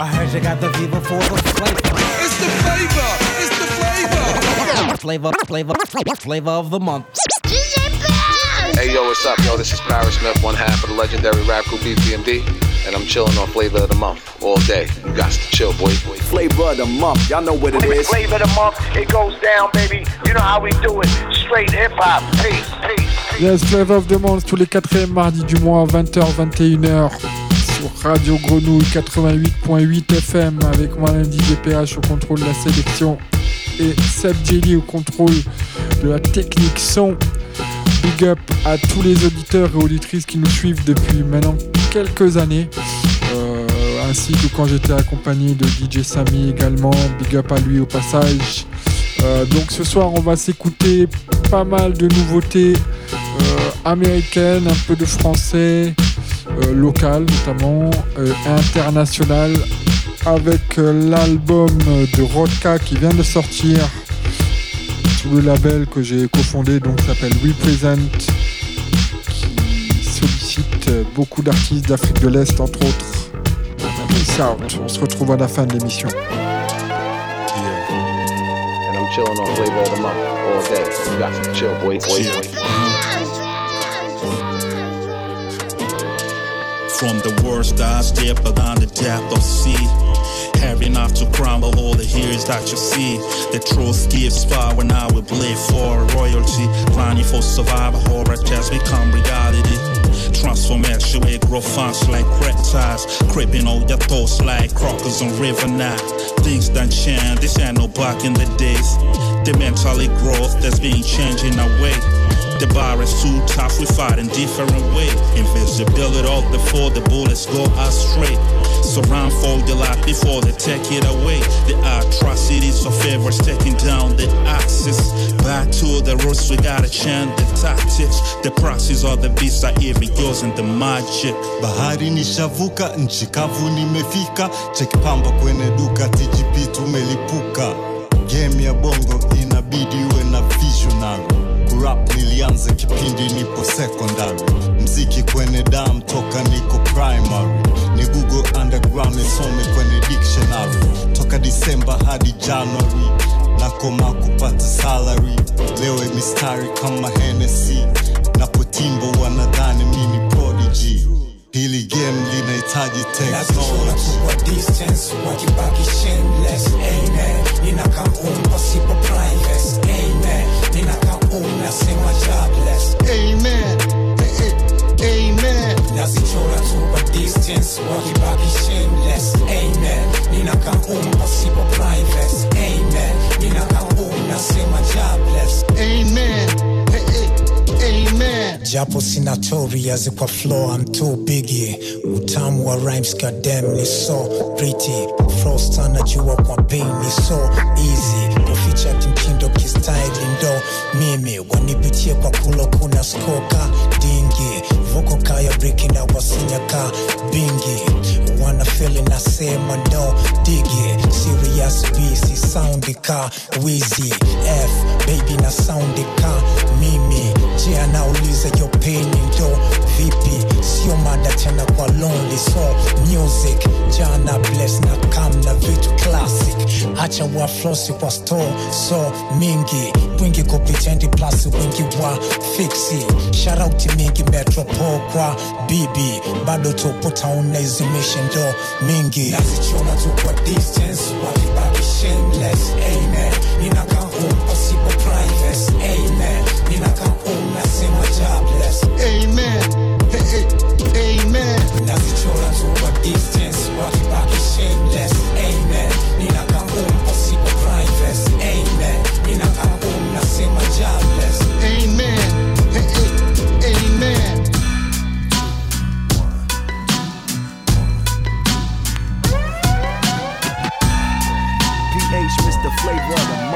I heard you got the fever for the flavor. It's the flavor. It's the flavor. Flavor, flavor, flavor of the month. Hey yo, what's up, yo? This is Parrish Smith, one half of the legendary rap group EPMD, and I'm chilling on Flavor of the Month all day. You got to chill, boy. Flavor of the month, y'all know what it is. Flavor of the month, it goes down, baby. You know how we do it. Straight hip hop. Peace, peace. Yes, Flavor of the Month tous les quatrièmes mardis du mois, 20h, 21h Radio Grenouille 88.8 FM avec moi lundi DPH au contrôle de la sélection et Seb Jelly au contrôle de la technique son. Big up à tous les auditeurs et auditrices qui nous suivent depuis maintenant quelques années. Euh, ainsi que quand j'étais accompagné de DJ Samy également. Big up à lui au passage. Euh, donc ce soir on va s'écouter pas mal de nouveautés euh, américaines, un peu de français, euh, local notamment, euh, international, avec euh, l'album de Rodka qui vient de sortir sous le label que j'ai cofondé, donc s'appelle Represent, qui sollicite euh, beaucoup d'artistes d'Afrique de l'Est entre autres. Peace out. On se retrouve à la fin de l'émission. And I'm chilling on Flavor of the Month all day. You got to chill, boy. boy, boy. From the worst I step down the depth of sea. Heavy enough to crumble all the heroes that you see. The truth gives power, now we bleed for royalty. Planning for survival, horror just become reality. Transformation, we grow fast like reptiles. Creeping all your thoughts like crockers on River Nile. Things done change, this ain't no back in the days. The mentally growth that's been changing our way. The bar is too tough, we fight in different way. Invisibility the four, the bullets go astray. So run for your life before they take it away. The atrocities of favors taking down the axis. Back to the roots, we gotta change the tactics. The process of the beast are even using the magic. bahari nishavuka nchi kavu nimefika chekipamba kwenye duka tgp tumelipuka game ya bongo inabidi uwe na visionary kurap nilianza kipindi nipo secondary. Mziki kwenye dam toka niko primary. Ni google underground nisome kwenye dictionary. Toka disemba hadi january nakoma kupata salary. Leo mistari kama Hennessy. Napotimbo wanadhani mini prodigy. Hili game linahitaji wakibaki shameless kwa distance wakibaki shameless amen. Priceless amen. Jobless. Amen. Amen. Japo sina kwa flow I'm too biggie utamu wa rhymes goddamn ni so pretty. Frost anajua kwa pain ni so easy kuficha kimtindo kistyle ndo mimi wanipitie kwa kulo kuna skoka dingi. Voko kaya briki na wasinyaka bingi. Wana fili nasema no digi serious bc soundi ka wizi f baby na soundi ka mimi je anauliza yo ndo vipi? Sio mada tena kwa lonely so music jana bless na kam na vitu classic. Hacha waflosi kwa store so mingi. Wingi kupitendi plus wingi wa fiksi sharauti mingi metropo kwa bibi bado tupo town izimishe ndo mingi. Nazichona tu kwa distance wakibaki shameless amen. Ninakaa ninakaa nasema jobless amen. Eh, eh, amen. Nazichora tu kwa distance wakibaki shameless. Amen. Ninakaa impossible priceless amen. Ninakaa nasema jobless amen. Amen. PH Mr. Flavor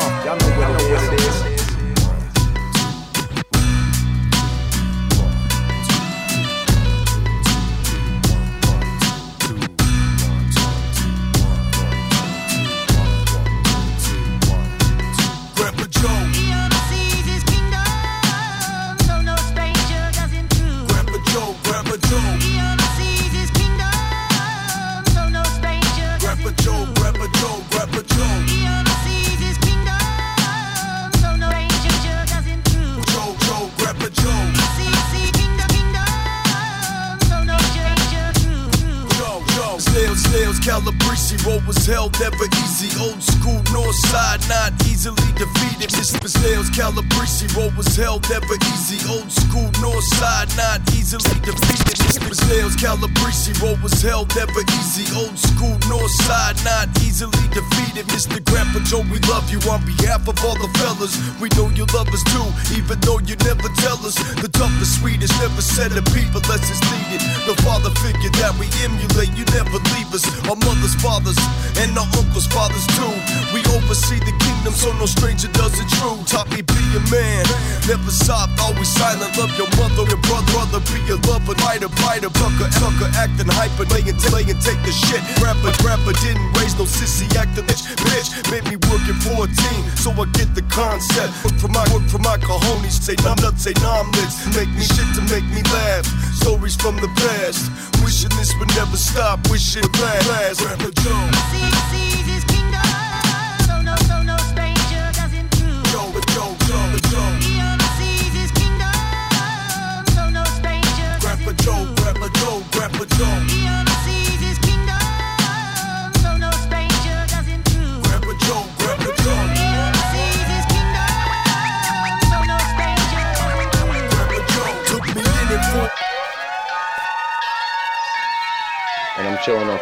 was hell, never easy. Old school, north side, not easily defeated. Mr. Snails, Calabrese, roll was hell, never easy. Old school, north side, not easily defeated. Mr. Snails, Calabrese, roll was hell, never easy. Old school, north side, not easily defeated. Mr. Grandpa Joe, we love you on behalf of all the We know you love us too, even though you never tell us. The toughest, sweetest, never said a peep unless it's needed. The father figure that we emulate, you never leave us. Our mother's fathers and our uncles' fathers too. We oversee the kingdom, so no stranger does it true. Taught me be a man, never soft, always silent. Love your mother and brother, brother, be a lover, fighter, fighter, tucker, tucker, acting hyper, laying, laying, take the shit. Rapper, rapper, didn't raise no sissy acting bitch, bitch. Made me work at 14, so I get the concept. Work for my, work for my cojones, say numb nuts, say nuts. Make me shit to make me laugh. Stories from the past, wishing this would never stop, wishing it would last. Grandpa Joe. Joe, Joe, Joe. Grandpa Joe, Grandpa Joe, Grandpa Joe.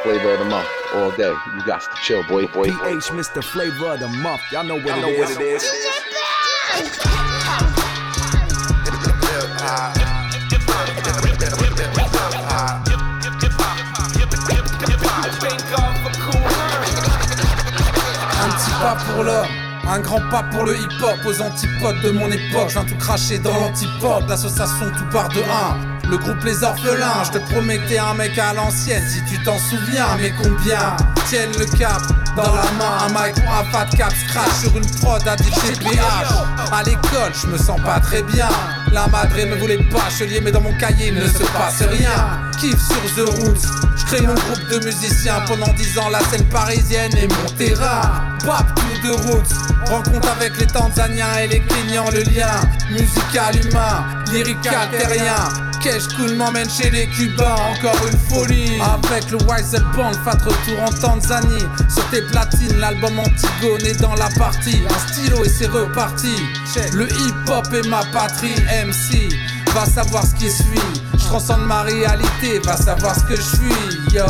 Flavor of the month all day. You got to chill, boy, boy. boy. PH, Mr. Flavor of the Month. Y'all know what it is. Un petit pas pour l'homme, un grand pas pour le hip-hop, aux antipodes de mon époque, je viens tout cracher dans l'antipode, l'association tout part de 1. Le groupe Les Orphelins, je te t'es un mec à l'ancienne, si tu t'en souviens, mais combien tiennent le cap dans la main, un mic ou un fat cap scratch sur une prod à PH. À l'école, je me sens pas très bien. La madre me voulait pas chelier, mais dans mon cahier il ne se passe rien. Kiff sur The Roots, je crée mon groupe de musiciens pendant 10 ans, la scène parisienne est mon terrain. To the roots, rencontre avec les Tanzaniens et les Kenyans, le lien musical humain, lyrical terrien. Cash Kun m'emmène chez les Cubains, encore une folie. Avec le Wiser Band, fat retour en Tanzanie. Sur tes platines, l'album Antigone est dans la partie. Un stylo et c'est reparti. Le hip-hop est ma patrie, MC. Va savoir ce qui suit. Je transcende ma réalité, va savoir ce que je suis. Yo.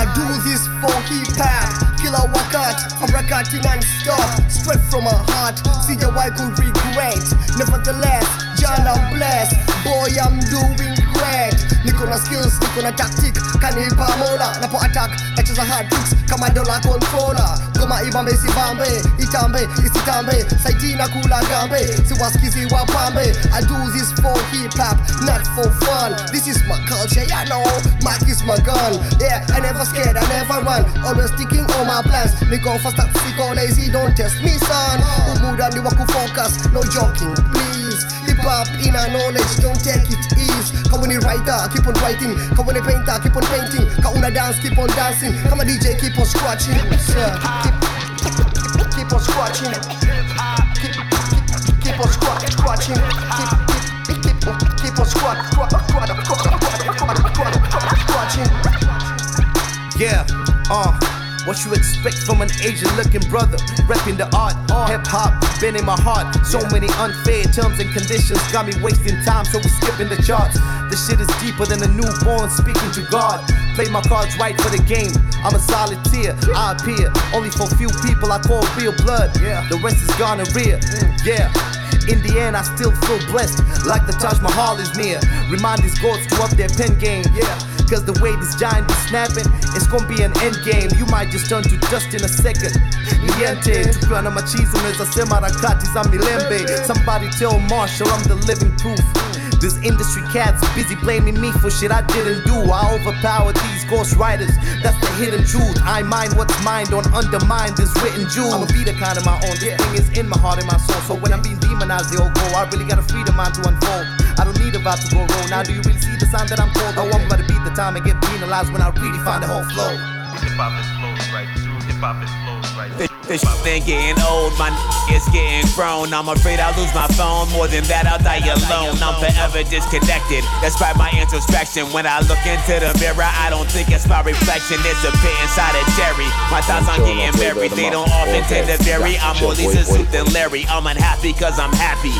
I do this for hip hop. Killer workout, I'm recording non-stop Straight from my heart, see the I could regret Nevertheless, John I'm blessed. Boy I'm doing great. Niko na skills, niko na tactic. Kanipa mola, napo attack. Nacheza hard tricks, kama dola controller. Goma ibambe sibambe, itambe, isitambe Saiti na kula gambe, siwasikizi wapambe. I do this for hip hop, not for fun. This is my culture, yeah know. Mic is my gun, yeah I never scared, I never run. Always sticking on my plans. Niko fast up, siko lazy, don't test me son. Umuda ni waku focus, no joking, please Hip hop in a knowledge, don't take it easy. Kama ni writer, keep on writing. Kama ni painter, keep on painting. Kama una dance, keep on dancing. Kama DJ, keep on scratching. Yeah. keep, keep, keep on scratching. Keep, keep, keep on scratch, scratching. Keep, keep, keep, keep, on scratch, scratch, scratch, scratch, scratch, scratch, scratching Yeah, uh. What you expect from an Asian looking brother? Repping the art, hip hop, been in my heart. So many unfair terms and conditions got me wasting time, so we skipping the charts. The shit is deeper than a newborn speaking to God. Play my cards right for the game. I'm a solitaire, I appear only for few people I call real blood. The rest is gonorrhea. Mm. Yeah. In the end, I still feel blessed, like the Taj Mahal is near. Remind these gods to up their pen game, yeah. Cause the way this giant is snapping, it's gonna be an end game. You might just turn to dust in a second. Niente, tukiwa na machizo unaweza sema harakati za milembe. Somebody tell Marshall I'm the living proof. This industry cats busy blaming me for shit I didn't do. I overpowered these ghost writers. That's the hidden truth. I mind what's mine, don't undermine this written jewel. I'ma be the kind of my own. This thing is in my heart and my soul. So when I'm being demonized, they all go. I really got a freedom mind to unfold. I don't need a vibe to go wrong. Now do you really see the sign that I'm cold? Oh, I'm about to the time and get penalized when I really find the whole flow. Hip hop is flows right through. Hip hop is flows right through. This shit ain't getting old, my n- is getting grown. I'm afraid I'll lose my phone. More than that, I'll die alone. I'm forever disconnected. Despite my introspection, when I look into the mirror, I don't think it's my reflection. It's a pit inside a cherry. My thoughts on getting married, they don't often tend to vary. I'm more Lisa Suit than Larry. I'm unhappy cause I'm happy.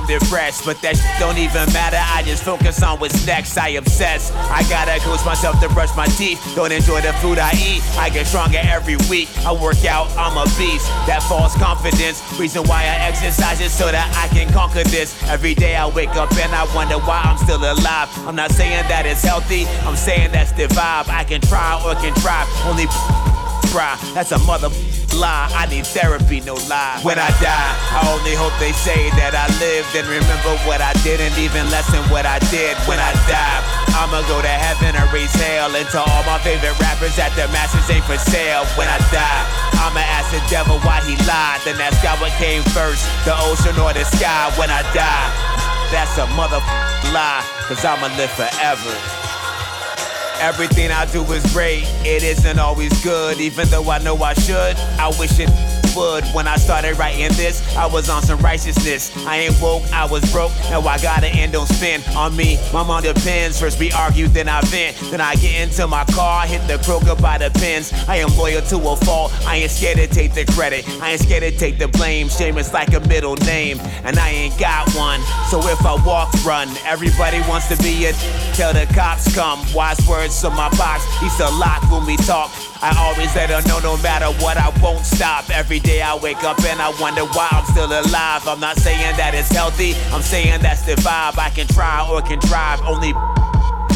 I'm depressed, but that don't even matter. I just focus on what's next. I obsess. I gotta coach myself to brush my teeth. Don't enjoy the food I eat. I get stronger every week. I work out, I'm a beast. That false confidence. Reason why I exercise is so that I can conquer this. Every day I wake up and I wonder why I'm still alive. I'm not saying that it's healthy, I'm saying that's the vibe. I can try or can try. Only try. That's a mother lie. I need therapy, no lie. When I die, I only hope they say that I lived and remember what I didn't even lessen what I did when I die. I'ma go to heaven or raise hell and to all my favorite rappers that their masters ain't for sale. When I die, I'ma ask the devil why he lied. Then ask God what came first, the ocean or the sky. When I die, that's a mother lie, cause I'ma live forever. Everything I do is great, it isn't always good, even though I know I should. I wish it would. When I started writing this, I was on some righteousness. I ain't woke, I was broke, now I gotta end on spin on me. My mom depends. First we argue, then I vent. Then I get into my car, hit the Kroger by the pins. I am loyal to a fault, I ain't scared to take the credit. I ain't scared to take the blame. Shame is like a middle name, and I ain't got one. So if I walk, run. Everybody wants to be it. till the cops come. Wise words on my box, he's a lock when we talk. I always let her know no matter what, I won't stop. Every day I wake up and I wonder why I'm still alive. I'm not saying that it's healthy, I'm saying that's the vibe. I can try or can drive, only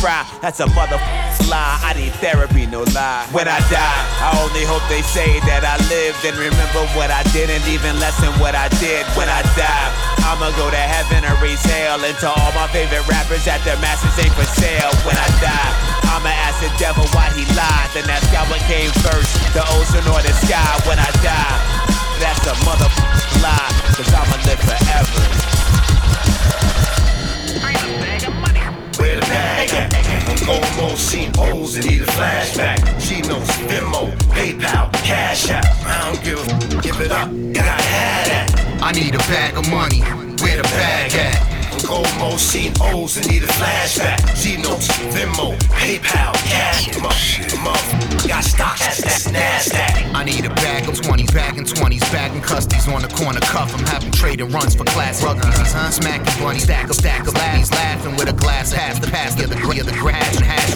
cry. That's a mother lie. I need therapy, no lie. When I die, I only hope they say that I lived and remember what I didn't even lessen what I did. When I die, I'ma go to heaven or raise hell. And to all my favorite rappers that their masters ain't for sale. When I die, I'ma ask the devil why he lied. Then ask God what came first, the ocean or the sky. When I die, that's a mother lie. Cause I'ma live forever. Where the bag at? I'm almost seen O's and need a flashback. She Venmo, PayPal, Cash App. I don't give a give it up, and I had that. I need a bag of money. Where the bag at? I'm almost seen O's and need a flashback. She knows Venmo, PayPal, Cash App. Motherfucker, got stocks at that NASDAQ. I need a bag of 20s, bag in 20s, bag in custies on the corner cuff. I'm having trading runs for class ruggies, huh? Smacking bunny, stack of stack of laddies, laughing with a glass half the past, the gray of the grass and hash.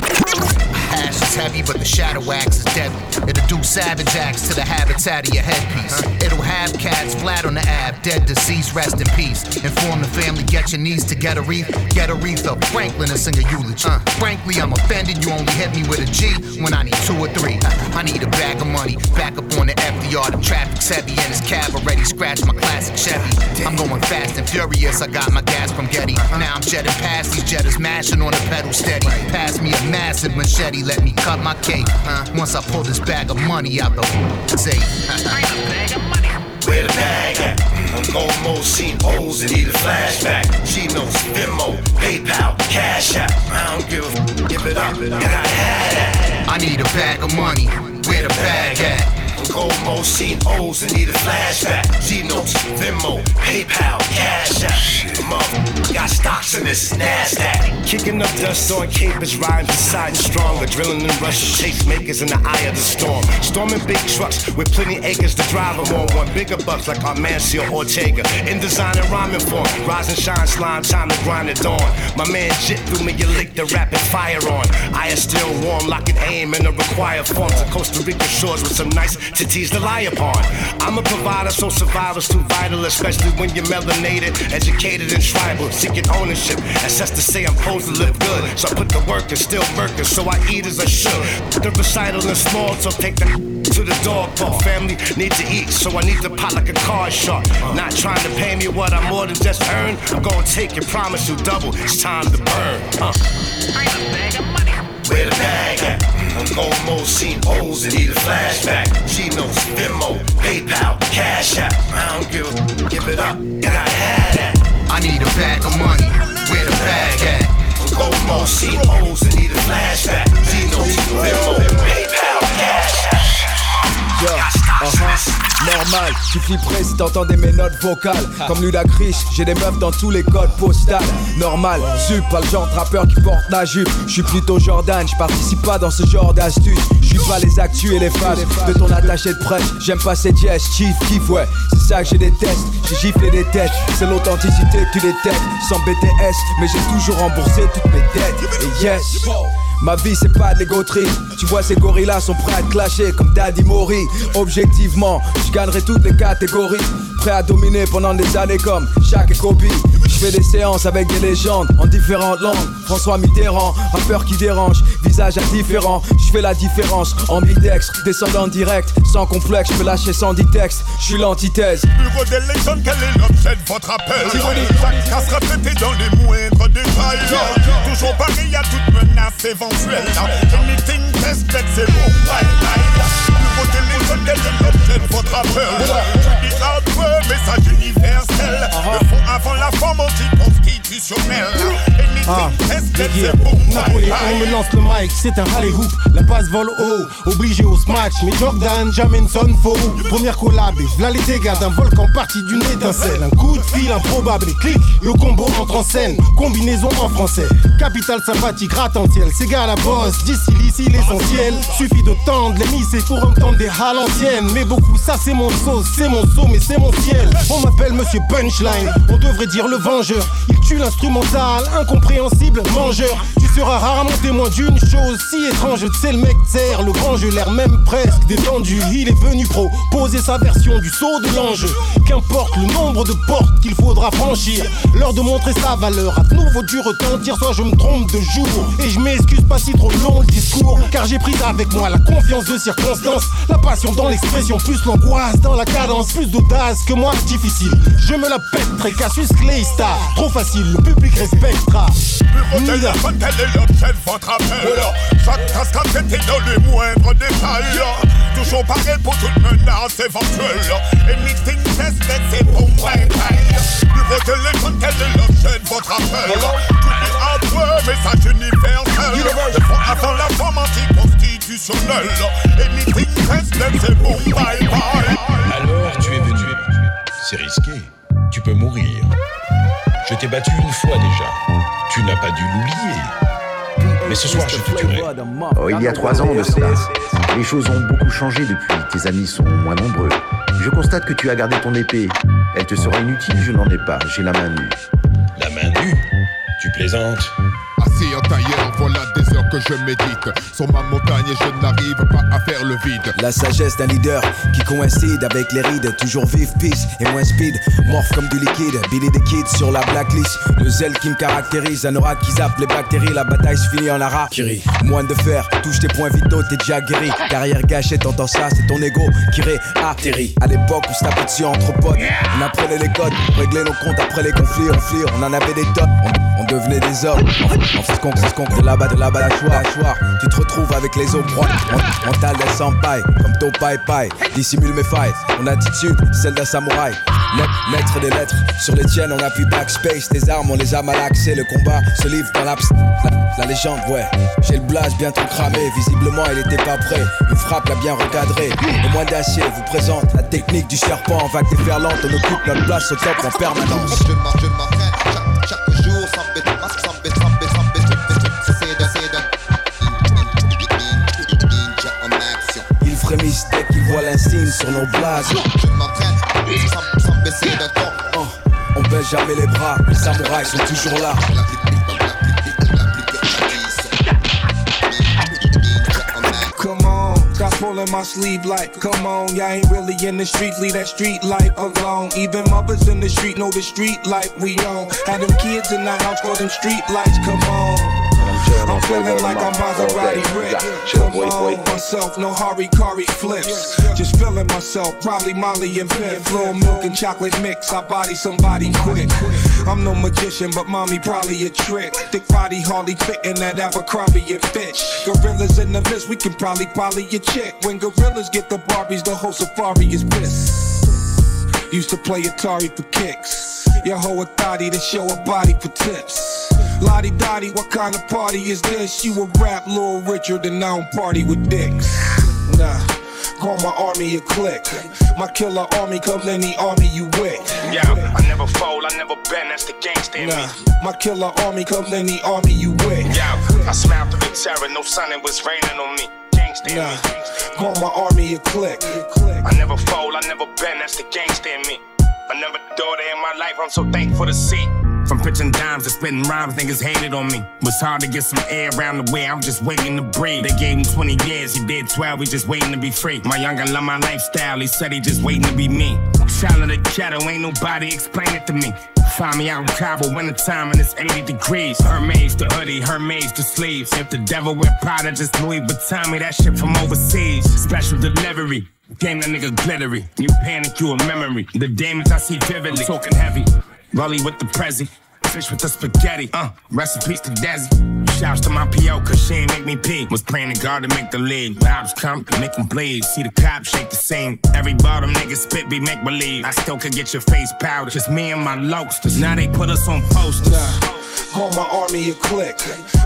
Hash is heavy, but the shadow wax is deadly. It'll do savage acts to the habitat of your headpiece. It'll have cats flat on the ab, dead deceased, rest in peace. Inform the family, get your knees to get a wreath, get a wreath of Franklin and sing a eulogy. Uh, frankly, I'm offended you only hit me with a G when I need two or three. I need a bag of money, back up on the FDR. The traffic's heavy and his cab already scratched my classic Chevy. I'm going fast and furious, I got my gas from Getty. Now I'm jetting past these jetters, mashing on the pedal steady. Pass me a massive machete, let me cut my cake. Uh, once I pull this bag of money out the safe. Where the bag at? I'm almost seen O's and need a flashback. She knows Venmo, PayPal, Cash App. I don't give a f- give it up, and I had that. I need a bag of money. Where the bag at? Almost seen O's and need a flashback. She knows Venmo, PayPal, Cash App. Motherfucker, got stocks in this NASDAQ. Kicking up dust on capers, rhymes deciding stronger. Drilling in Russian chase makers in the eye of the storm. Storming big trucks with plenty acres to drive them on. Want bigger bucks like Amancio Ortega. In design and rhyming form. Rise and shine, slime, time to grind it dawn. My man Jit threw me a lick the rapid fire on. I is still warm, and aim in a required form to Costa Rica shores with some nice titties to lie upon. I'm a provider, so survival's too vital, especially when you're melanated, educated, and tribal. Seeking ownership, to say I'm supposed to live good. So I put the work and still working, so I eat as I should. The recital is small, so take the to the dog park. Family need to eat, so I need to pop like a car shark. Not trying to pay me what I more than just earned. I'm gonna take it, promise you double. It's time to burn. Uh. Where the bag at? I'm almost seen O's and need a flashback. She knows Venmo, PayPal, Cash App. I don't give a f- give it up, and I had that. I need a bag of money. Where the bag at? I'm almost seen O's and need a normal. Tu flipperais si t'entendais mes notes vocales. Comme Ludacris, j'ai des meufs dans tous les codes postales. Normal, sup, pas le genre de rappeur qui porte la jupe. Je suis plutôt Jordan, je participe pas dans ce genre d'astuce. Je suis pas les actus et les fans de ton attaché de presse. J'aime pas ces jazz, chief, kiff, ouais. C'est ça que j'ai déteste. J'ai giflé des têtes, c'est l'authenticité que tu détectes. Sans BTS, mais j'ai toujours remboursé toutes mes dettes. Et yes. Ma vie c'est pas de l'ego trip Tu vois ces gorillas sont prêts à te clasher comme Daddy Mori. Objectivement, je gagnerai toutes les catégories Prêt à dominer pendant des années comme et Kobe. Je fais des séances avec des légendes en différentes langues. François Mitterrand, rappeur qui dérange, visage indifférent. Je fais la différence, ambidextre, descendant direct Sans complexe, je peux lâcher sans dit texte Je suis l'antithèse. Bureau des légendes, quel est l'objet de votre appel. Chaque casse répété dans les moindres détails. Toujours pareil à toute menace éventuelle. Anything tested, c'est bon bye bye Bureau des légendes, quel est l'objet de votre appel Hardware, message universel Le fond avant la forme anticonstitutionnelle Ah, yeah. Napoléon me lance le mic, c'est un rallye hoop. La passe vole haut, obligé au smash. Mais Jordan, jamais sonne faux. Première collab, et v'là les dégâts d'un volcan parti d'une étincelle. Un coup de fil improbable et clic, le combo entre en scène. Combinaison en français. Capital sympathique, gratte-en-ciel. C'est gars la bosse, d'ici l'ici l'essentiel. Suffit de tendre les mises pour entendre des à l'ancienne. Mais beaucoup, ça c'est mon sauce, c'est mon saut, mais c'est mon On m'appelle Monsieur Punchline, on devrait dire le vengeur. Il tue l'instrumental, incompréhensible, mangeur. Tu seras rarement témoin d'une chose si étrange. C'est le mec terre, le grand jeu, l'air même presque détendu. Il est venu proposer sa version du saut de l'enjeu. Qu'importe le nombre de portes qu'il faudra franchir, l'heure de montrer sa valeur. À nouveau du retentir, soit je me trompe de jour. Et je m'excuse pas si trop long le discours, car j'ai pris avec moi la confiance de circonstance, la passion dans l'expression, plus l'angoisse dans la cadence, plus d'audace que moi difficile. Je me la pèterai, Cassius Clay Star, trop facile, le public respectera. Est l'objet de votre appel Chaque cascade dans les moindres détails Toujours pareil pour toute menace éventuelle. Anything tested, c'est bon bye bye Bureau des légendes, quel est l'objet de votre appel Tout est hardware, message universel. Le fond avant la forme anticonstitutionnelle. Anything tested, c'est bon bye bye C'est risqué. Tu peux mourir. Je t'ai battu une fois déjà. Tu n'as pas dû l'oublier. Mais ce soir, je te tuerai. Oh, il y a trois ans de cela. Les choses ont beaucoup changé depuis. Tes amis sont moins nombreux. Je constate que tu as gardé ton épée. Elle te sera inutile, je n'en ai pas. J'ai la main nue. La main nue Tu plaisantes Assis en tailleur, voilà des heures que je médite. Sur ma montagne et je n'arrive pas à faire le vide. La sagesse d'un leader qui coïncide avec les rides. Toujours vif, peace et moins speed. Morph comme du liquide. Billy the Kid sur la blacklist. Le zèle qui me caractérise. Un aura qui zappe les bactéries. La bataille se finit en ara. Kiri. Moins de fer. Touche tes points vitaux, t'es déjà guéri. Carrière gâchée, t'entends ça, c'est ton ego qui réatterrit. À l'époque où se tapait dessus entre potes. On apprenait les codes. Régler nos comptes après les conflits. On flire, on en avait des tonnes. Devenait des hommes. En, fait, qu'on de là-bas, de là-bas, la. Tu te retrouves avec les froides. Mon- Mental d'un sans-paille, comme ton paille-paille. Dissimule mes failles. Mon attitude, celle d'un samouraï. Le- Maître des lettres, sur les tiennes, on appuie backspace. Tes armes, on les a malaxées. Le combat se livre dans l'abs. La, légende, ouais. J'ai le blast bien trop cramé. Visiblement, il était pas prêt. Une frappe l'a bien recadré. Le moins d'acier vous présente la technique du serpent. En vague déferlante, on occupe notre place au top en permanence. Sur nos. Je m'entraîne sans, sans baisser ton. Oh, on baisse jamais les bras, les samouraïs sont toujours là. Come on, got pulling my sleeve like, come on, y'all ain't really in the street, leave that street life alone. Even mothers in the street know the street life we on. Had them kids in the house for them street lights, come on. I'm feeling like I'm Maserati Rick. Come on, myself, no Hari Kari flips. Just feeling myself, probably Molly and Pimp. Flow milk and chocolate mix, I body somebody quick. I'm no magician, but mommy probably a trick. Thick body hardly fitting that Abercrombie and Fitch. Gorillas in the list, we can probably poly a chick. When gorillas get the Barbies, the whole safari is pissed. Used to play Atari for kicks. Your a thotty to show a body for tips. Lottie Dottie, what kind of party is this? You a rap Lil Richard and I don't party with dicks. Nah. Call my army a click. My killer army come any army you with. Yeah, I never fold, I never bend, that's the gangsta in Nah, me. my killer army come any army you with. Yeah, I smiled through the terror, no sun, it was raining on me. Gangsta in Nah, call my army a click. I never fold, I never bend, that's the gangsta in me. Another daughter in my life, I'm so thankful to see. From pitching dimes to spitting rhymes, niggas hated on me. Was hard to get some air around the way, I'm just waiting to breathe. They gave him 20 years, he did 12, he just waiting to be free. My younger love my lifestyle, he said he just waiting to be me. Child of the ghetto, ain't nobody explain it to me. Find me out in Cabo, wintertime, and it's 80 degrees. Hermes to hoodie, Hermes to sleeves. If the devil wear Prada, just Louis Vuitton, me that shit from overseas. Special delivery. Game that nigga glittery. You panic, you a memory. The demons I see vividly. talking heavy. Rolly with the prezi. Fish with the spaghetti. Uh, recipes to Desi. Shouts to my PO, cause she ain't make me pee. Was praying to God to make the league. Vibes come to make them bleed. See the cops shake the scene. Every bottom nigga spit be make believe. I still could get your face powder. Just me and my lokesters. Now they put us on posters. Call my army a click.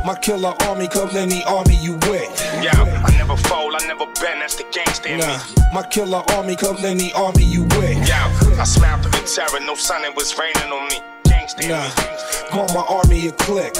My killer army come any army you with. Yeah, I never fold, I never bend. That's the me. Nah, my killer army come any army you with. Yeah, I smiled through the terror. No sun, it was raining on me. Gangsta in Nah, call my army a click.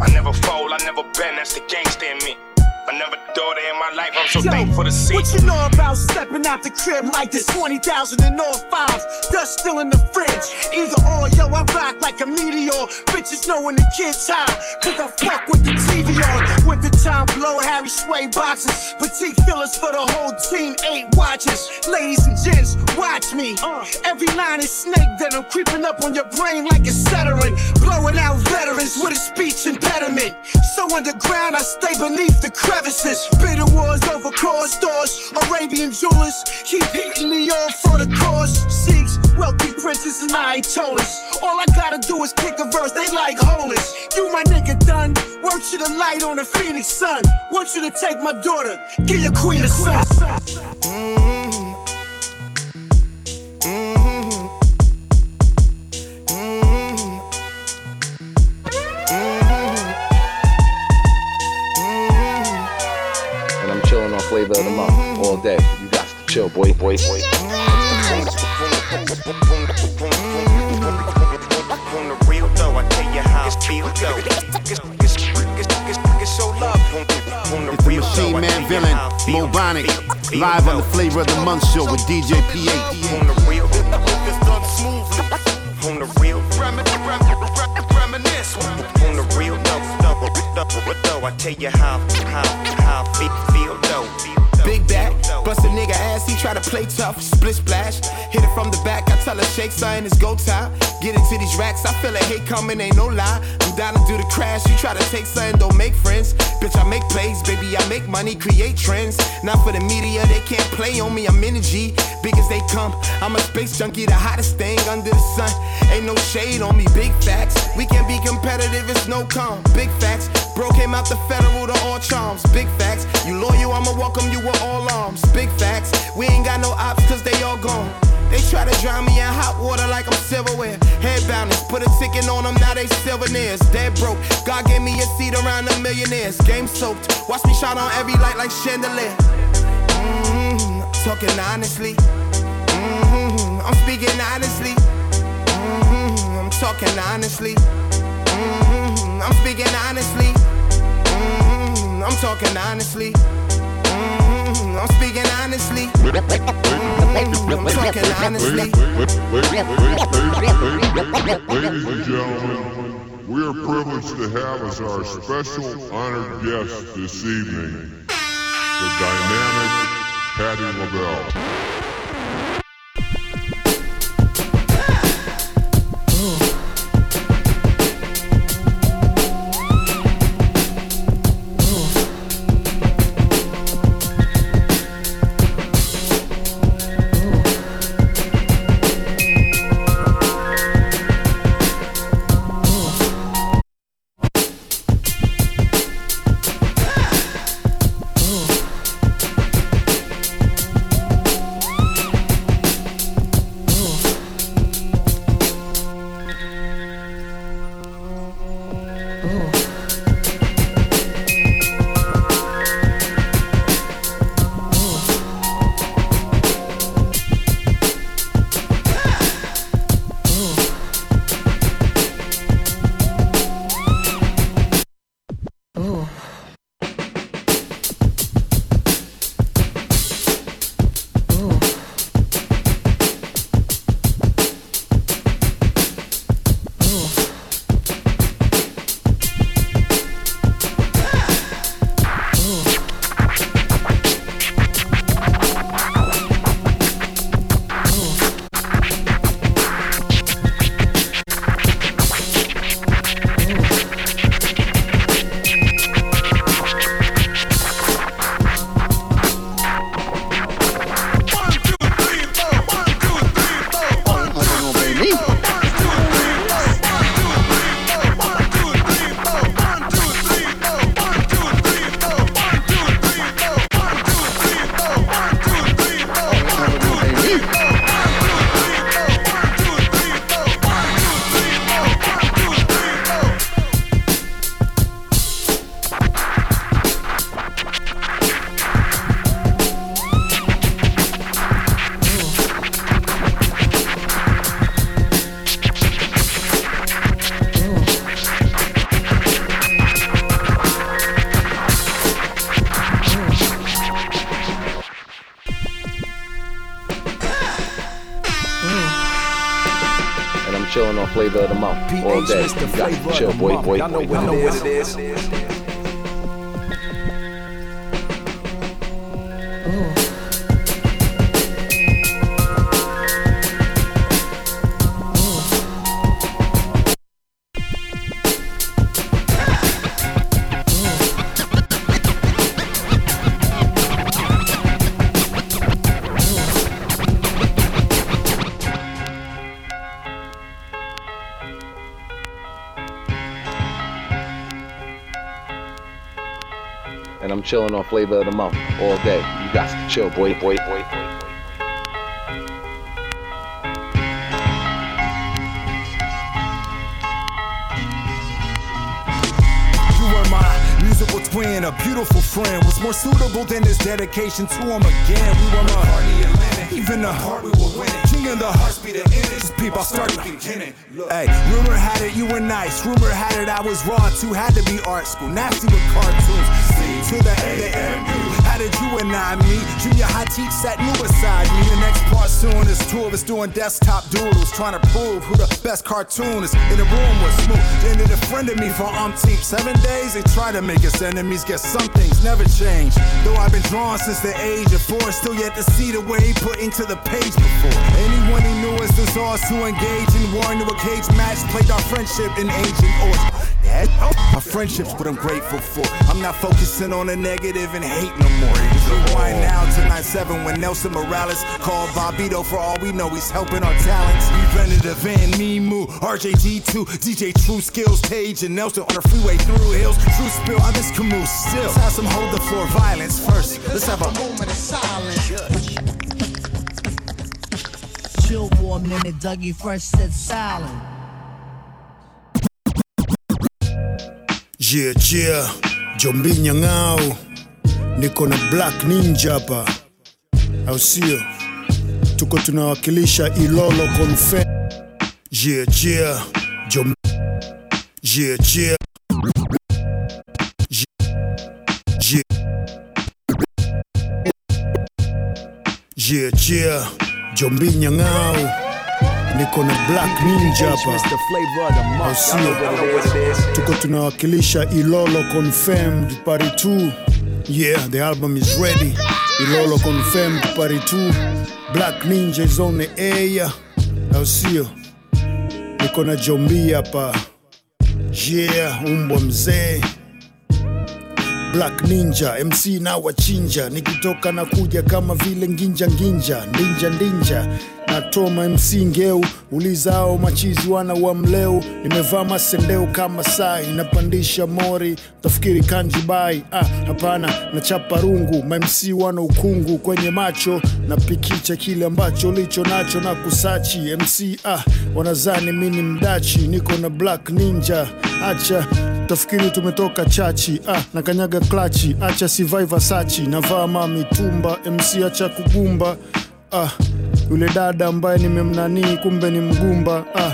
I never fold, I never bend. That's the gangsta in me. Another daughter in my life, I'm so Yo, thankful to see. What you know about stepping out the crib like this 20,000 in all fives? Dust still in the fridge. Either or, yo, I rock like a meteor. Bitches know when the kids high. Cause I fuck with the TV on. Winter time blow Harry Sway boxes. Petite fillers for the whole team, eight watches. Ladies and gents, watch me. Uh. Every line is snake venom creeping up on your brain like a settling. Blowing out veterans with a speech impediment. So underground, I stay beneath the crevices. Bitter wars over cause stores. Arabian jewelers keep hitting me off for the cause. Six wealthy princes and I told us. All I gotta do is kick a verse, they like homeless. You my nigga done. Work you the light on the phoenix sun. Want you to take my daughter, give your queen a son. And I'm on flavor of the month all day. You got to chill, boy, boy, boy. On the real though, I tell you how I feel though. It's, it's, it's, it's, it's so love. It's the Machine Man villain, how I feel. Mobonic, Feel- feel live on the Flavor of the Month show with DJ PH. On the real, it's done smoothly. On the real, reminisce. On the real though, though, though, though, I tell you how, how, how I feel, feel though. Big bust a nigga ass, he try to play tough, split splash. Hit it from the back, I tell her shake sign, it's go time. Get into these racks, I feel a hate coming, ain't no lie. I'm down to do the crash, you try to take something, don't make friends. Bitch, I make plays, baby, I make money, create trends. Not for the media, they can't play on me, I'm energy. Big as they come, I'm a space junkie, the hottest thing under the sun. Ain't no shade on me, big facts. We can be competitive, it's no calm. Big facts, bro came out the federal to all charms. Big facts, you loyal, I'ma welcome you with all arms. Big facts, we ain't got no ops cause they all gone. They try to drown me in hot water like I'm silverware. Headbounders, put a ticket on them, now they souvenirs. Dead broke, God gave me a seat around the millionaires. Game soaked, watch me shine on every light like chandelier. Mm, talking honestly. Mm, I'm speaking honestly. Mm, I'm talking honestly. Mm, I'm speaking honestly. Mm, I'm talking honestly. Mm, I'm speaking honestly. Mm, I'm talking honestly. Ladies and gentlemen, we are privileged to have as our special honored guest this evening the dynamic Patti LaBelle. Month all day. You got to chill, boy, boy, boy. y'all know what it is. Chilling on Flavor of the Month all day. You got to chill, boy, boy, boy, boy. Musical twin, a beautiful friend. Was more suitable than this dedication to him again. We were my and. Even the heart we were winning. King of the hearts be the People started beginning. Hey, rumor had it you were nice. Rumor had it I was raw too. Had to be art school. Nasty with cartoons. C to the A-A-M-U. How did you and I meet? Junior high teach sat new beside me. The next part soon is two of us doing desktop doodles. Trying to prove who the best cartoonist in the room was smooth. Ended a friend of me for umpteen seven days. They try to make us enemies. Get some things never change. Though I've been drawn since the age of four, still yet to see the way he put into the page before. Anyone who knew us was ours to engage in war into a cage match. Played our friendship in ancient order. My friendships, what I'm grateful for. I'm not focusing on the negative and hate no more. Rewind now to 9-7 when Nelson Morales called Bobbito. For all we know, he's helping our talents. Preventative Van Nemu, RJG2, DJ True Skills, Tage and Nelson on the freeway through hills. True spill, I miss Camus still. Let's have some hold the floor violence first. Let's have a moment of silence. Chill for a minute, Dougie first said silent. Yeah, chia Jombi Nyang'au, niko na Black Ninja hapa, au sio? Tuko tunawakilisha Ilolo Confe. Chia chia Jombi. Chia chia Chia chia Jombi Nyang'au, niko na Black Ninja hapa. Sio? tuko tunawakilisha ilolo confirmed pari 2 yeah the album is ready. Ilolo confirmed pari 2 black ninja is on the air. Au sio. Niko na jombi hapa. Yeah umbwa mzee Black Ninja MC na wachinja, nikitoka na kuja kama vile nginja nginja, ndinja ndinja natoma MC ngeu, ulizao machizi wana wa mleu, nimevaa masendeu kama sai, inapandisha mori, tafikiri kanjibai. Ah, hapana, nachapa rungu, ma MC wana ukungu kwenye macho, napikicha kile ambacho ulicho nacho na kusachi. MC. Ah, wanazani mini mdachi, niko na Black Ninja, acha tafikiri tumetoka chachi ah, na kanyaga klachi acha sivai vasachi navaa mamitumba mc acha kugumba. Ah, yule dada ambaye nimemnanii kumbe ni mgumba. Ah,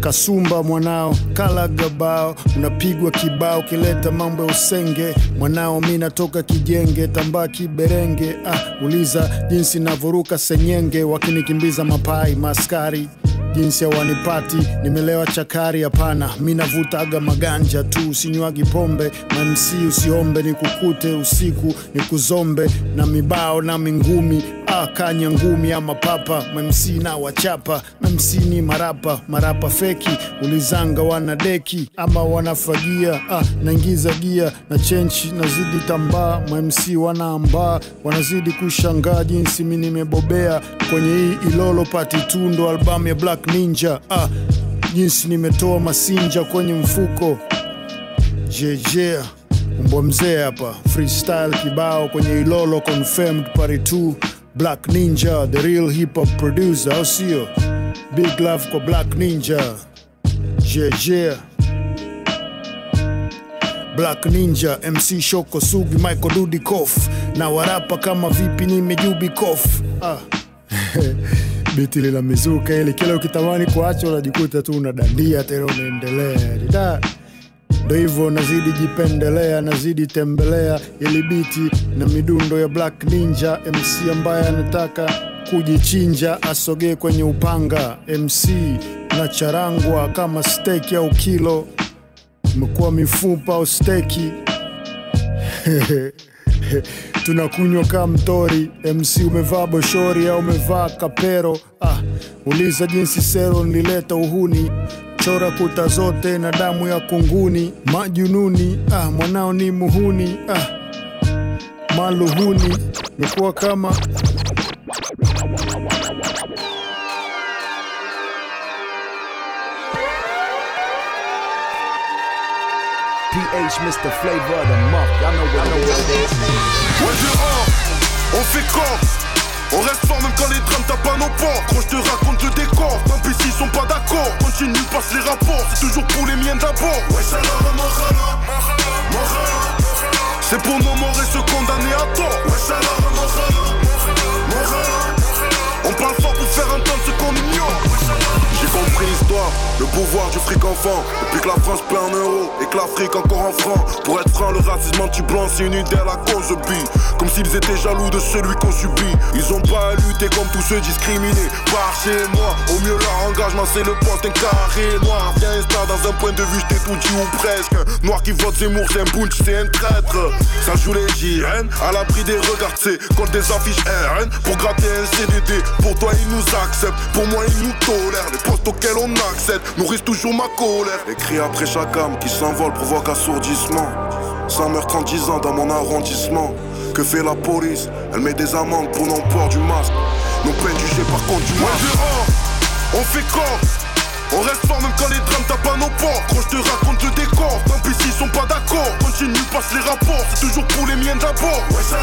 kasumba mwanao kalagabao unapigwa kibao kileta mambo ya usenge. Mwanao mi natoka kijenge tambaa kiberenge. Ah, uliza jinsi navoruka senyenge wakinikimbiza mapai maskari jinsi ya wanipati nimelewa chakari hapana. Mi navutaga maganja tu usinywagi pombe. Mamsi usiombe nikukute usiku nikuzombe. Na mibao na mingumi ah, kanya ngumi ama papa mamsi na wachapa mamsi ni marapa marapa feki ulizanga wana deki ama wanafagia ah, naingiza gia na chenchi nazidi tambaa mamsi wanaambaa wanazidi kushangaa jinsi mi nimebobea kwenye hii ilolo pati tundo albamu ya black ninja ah, jinsi nimetoa masinja kwenye mfuko. Jeje umbwa mzee hapa freestyle kibao kwenye ilolo confirmed pari 2 black ninja the real hip hop producer au sio big love kwa black ninja. Jj Black Ninja, MC Shoko Sugi, Michael Dudikoff. Na warapa kama vipi nimejubi kof ah. biti lila mizuka ili kila ukitamani kuacha unajikuta tu unadandia tena unaendelea ndo hivyo nazidi jipendelea nazidi tembelea ilibiti na midundo ya Black Ninja MC ambaye anataka kujichinja asogee kwenye upanga. MC na charangwa kama steki au kilo, imekuwa mifupa au steki tunakunywa kaa mtori. MC umevaa boshori au umevaa kapero? Ah, uliza jinsi sero nilileta uhuni chora kuta zote na damu ya kunguni majununi. Ah, mwanao ni muhuni. Ah, maluhuni mekuwa kama PH, Mr. Flavor the Muff. Y'all know what, know what it is. On fait corps. On reste fort même quand les drames tapent à nos ports. Quand je te raconte le décor, tant pis s'ils sont pas d'accord. Continue, passe les rapports, c'est toujours pour les miens d'abord. Ouais, ça C'est pour nos morts et se condamner à tort. Ouais, On parle fort pour faire entendre ce qu'on ignore. Le pouvoir du fric enfant. Depuis que la France paie en euros et que l'Afrique encore en francs. Pour être franc, le racisme anti-blanc, c'est une idée à la cause bille. Comme s'ils étaient jaloux de celui qu'on subit. Ils ont pas à lutter comme tous ceux discriminés. Par chez moi, au mieux leur engagement, c'est le poste d'un carré noir. Viens instant dans un point de vue, j't'ai tout dit ou presque. Noir qui vote Zemmour, c'est un bunch, c'est un traître. Ça joue les JN, à l'abri des regards, c'est contre des affiches RN. Pour gratter un CDD, pour toi ils nous acceptent, pour moi ils nous tolèrent. Les postes auxquels on accède nourrissent toujours ma colère. Cris après chaque âme qui s'envole provoquent assourdissement. 100 meurtres en 10 ans dans mon arrondissement. Que fait la police? Elle met des amendes pour non-port du masque. Nos peines jugées par contre du masque. on fait corps. On reste fort même quand les drames tapent à nos ports. Quand je te raconte le décor, tant pis s'ils sont pas d'accord. Continue, passe les rapports, c'est toujours pour les miens d'abord. Ouais, ça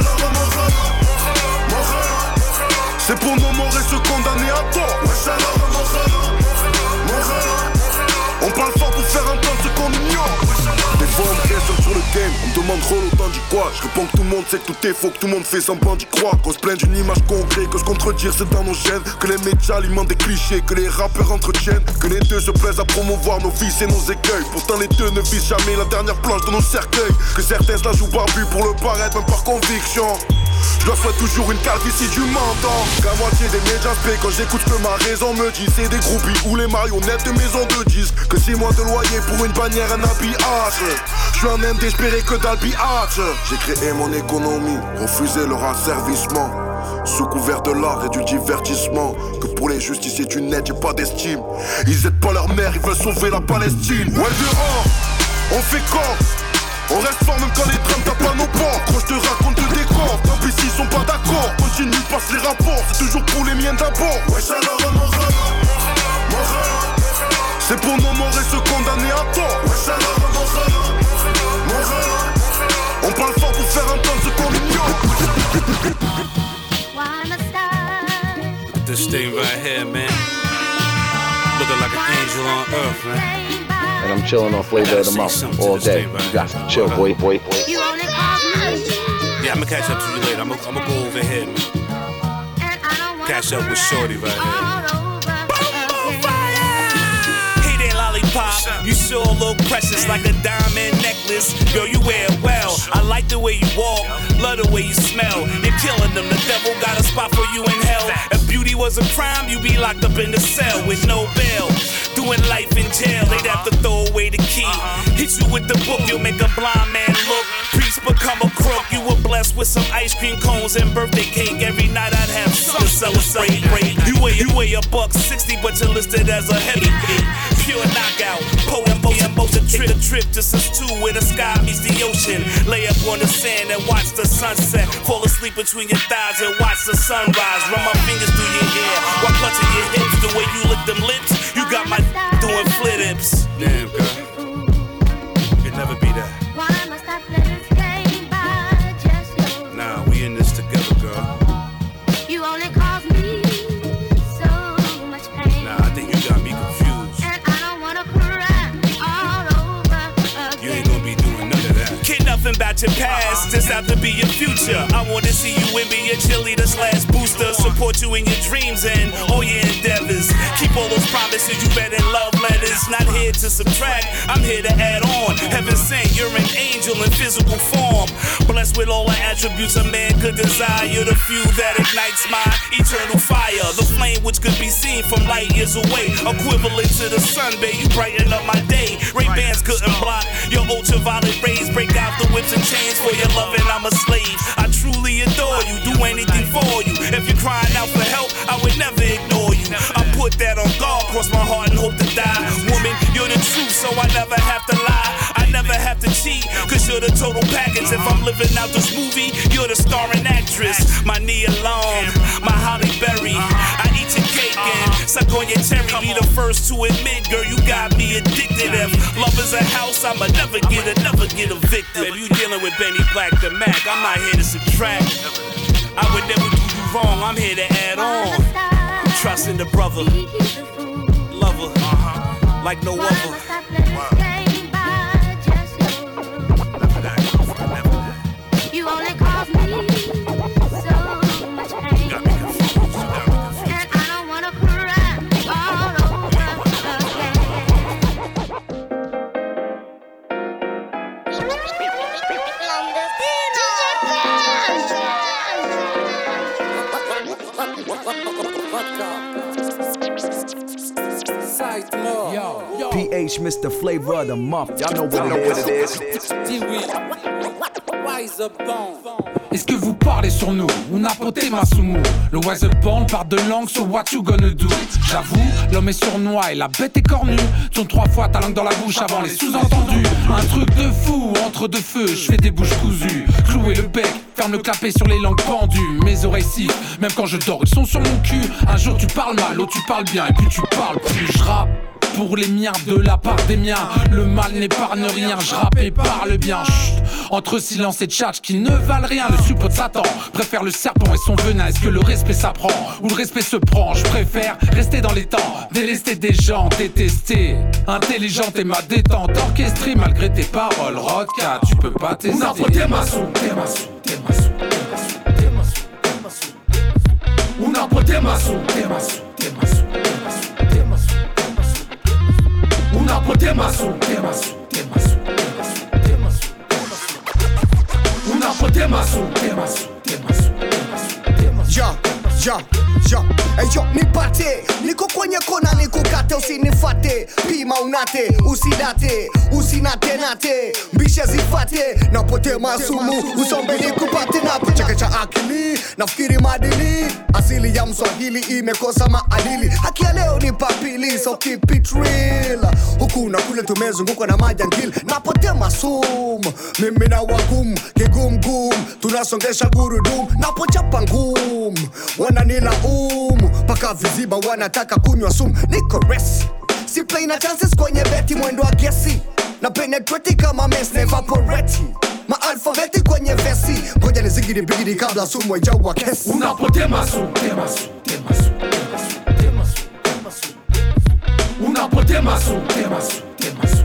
c'est pour nos morts et se condamner à tort. Ouais, ça On parle fort pour faire entendre ce qu'on ignore. Des fois on me sur le game, on me demande trop autant d'y quoi. Je réponds que tout le monde sait que tout est faux, que tout le monde fait semblant d'y croire. Qu'on se plaint d'une image concrète, que se contredire c'est dans nos gènes. Que les médias alimentent des clichés, que les rappeurs entretiennent. Que les deux se plaisent à promouvoir nos vices et nos écueils. Pourtant les deux ne visent jamais la dernière planche de nos cercueils. Que certains se la jouent barbu pour le paraître même par conviction je leur souhaite toujours une calvitie du menton. Qu'à moitié des médias paient quand j'écoute que ma raison me dit C'est des groupies ou les marionnettes de maisons de disques. Que six mois de loyer pour une bannière, un habillage. Je suis un même désespéré que d'habillage J'ai créé mon économie, refusé leur asservissement. Sous couvert de l'art et du divertissement. Que pour les justiciers tu n'aides, j'ai pas d'estime. Ils aident pas leur mère, ils veulent sauver la Palestine. Ouais dehors, on fait corps on reste fort même quand les drames tapent à nos ports Quand je te raconte le décor, tant pis s'ils sont pas d'accord. Continue, passe les rapports, c'est toujours pour les miens d'abord. Ouais ça C'est pour nos morts et se condamner à tort. Ouais ça On parle fort pour faire entendre ce qu'on ignore. This thing right here, man. Looking like an angel on earth, man. And I'm chilling on Flavor of the Month all day. You got to chill, boy, boy. boy Yeah, I'm gonna catch up to you later. I'm gonna, I'm gonna go over here, man. Catch up with Shorty right here. You sure look precious like a diamond necklace. Girl, you wear it well. I like the way you walk, love the way you smell. You're killing them. The devil got a spot for you in hell. If beauty was a crime, you'd be locked up in the cell with no bail. Doing life in jail, they'd have to throw away the key. Hit you with the book, you'll make a blind man look. Priest become a crook. You were blessed with some ice cream cones and birthday cake. Every night I'd have something to celebrate. You weigh, you weigh a buck 60, but you're listed as a heavy. Pure knockout. Potent motion, motion trip, the trip to Sus 2 where the sky meets the ocean. Lay up on the sand and watch the sunset. Fall asleep between your thighs and watch the sunrise. Run my fingers through your hair while clutching your hips. Your past, this out to be your future. I wanna see you and be a cheerleader slash booster. Support you in your dreams and all your endeavors. Keep all those promises you read in love letters. Not here to subtract, I'm here to add on. Heaven sent, you're an angel in physical form. Blessed with all the attributes a man could desire. You're the fuel that ignites my eternal fire. The flame which could be seen from light years away. Equivalent to the sun, babe, you brighten up my day. Ray Bans couldn't block your ultraviolet rays. Break out the whips and chains for your loving, I'm a slave. I truly adore you, do anything for you. If you're crying out for help, I would never ignore you. I put that on guard, cross my heart and hope to die. Woman, you're the truth, so I never have to lie. Never have to cheat, cause you're the total package. If I'm living out this movie, you're the starring actress. My knee alone, my Holly Berry. I eat your cake and suck on your cherry. Be the first to admit, girl, you got me addicted. If love is a house, I'ma never get it, never get evicted. Baby, you dealing with Benny Black the Mac. I'm not here to subtract. I would never do you wrong, I'm here to add on. Trust in the brother, lover, like no other. The Month. Y'all know what it is. Est-ce que vous parlez sur nous? Ou apportez ma soumou Le wise band part de langue sur what you gonna do? J'avoue, l'homme est sournois et la bête est cornue. Tourne trois fois ta langue dans la bouche avant les sous-entendus. Un truc de fou, entre deux feux, je fais des bouches cousues. Clouer le bec, faire me clapper sur les langues pendues. Mes oreilles sifflent, même quand je dors, ils sont sur mon cul. Un jour tu parles mal, l'autre tu parles bien Et puis tu parles plus, je rappe pour les miens de la part des miens. Le mal n'épargne rien, je rappe et parle bien. Entre silence et tchatch qui ne valent rien, le suppôt de Satan préfère le serpent et son venin. Est-ce que le respect s'apprend ou le respect se prend? Je préfère rester dans les temps, délester des gens, détester. Intelligente et ma détente, orchestrée malgré tes paroles. Rodka, tu peux pas. Una potemasu, temasu, temasu, temasu, Una potemasu, temasu, temasu, temasu, temasu, temasu. Una potemasu, temasu, temasu, temasu, temasu. Ja, ja, ja. Hey, yo, nipate. Niko kwenye kona nikukate. Usinifate pima unate. Usidate usinate nate. Mbisha zifate napote masumu, usombe nikupate napochekecha akili. Nafikiri madili asili ya mswahili imekosa maadili. Haki ya leo ni papili so keep it real. Huku na kule tumezungukwa na majangili. Napote masumu, mimi na wagumu, kigumgum tunasongesha gurudumu, napochapa ngum wananilaumu mpaka viziba wanataka kunywa sumu niko resi si play na chances kwenye beti mwendo wa gesi na penetrati kama mes nevaporeti maalfabeti kwenye vesi ngoja ni zigiri bigidi kabla sumu haijaua kesi unapotema sumu tema tema sumu tema sumu tema sumu tema sumu temasu, temasu, temasu,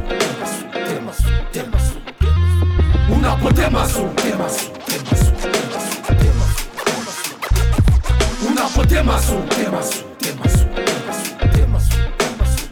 temasu, unapotemasu temasu temasu temasu temasu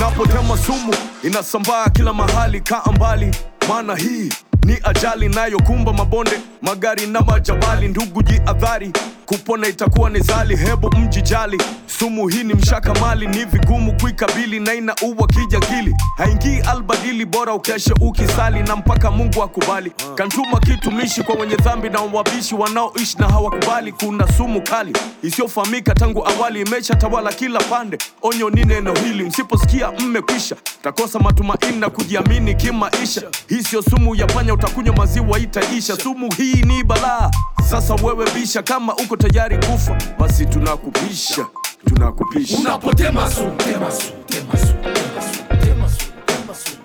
Napotema sumu inasambaa kila mahali, kaa mbali, maana hii ni ajali inayokumba mabonde, magari na majabali. Ndugu jiadhari, kupona itakuwa ni zali, hebu mjijali. Sumu hii ni mshaka mali, ni vigumu kuikabili na ina uwa kijagili Haingii albadili, bora ukeshe ukisali na mpaka Mungu akubali. Kantuma kitumishi kwa wenye dhambi na wabishi wanaoishi na hawakubali. Kuna sumu kali isiyofahamika tangu awali, imeshatawala kila pande. Onyo ni neno hili, msiposikia mmekwisha, takosa matumaini na kujiamini kimaisha. Hii sio sumu ya panya, utakunywa maziwa itaisha. Sumu hii ni balaa. Sasa wewe bisha, kama uko tayari kufa, basi tunakupisha, tunakupisha unapotema su, tema su, tema su, tema su, tema su, tema su,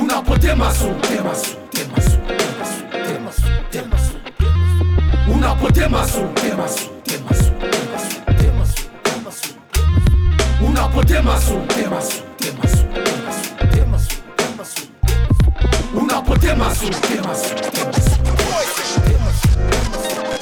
unapotema su, tema su, tema su, tema su, tema su, tema su, unapotema su, tema su, tema su, tema su, tema su, tema su, unapotema su, tema su, tema su, tema su, tema su, tema su, unapotema su, tema su, tema su, tema su, tema su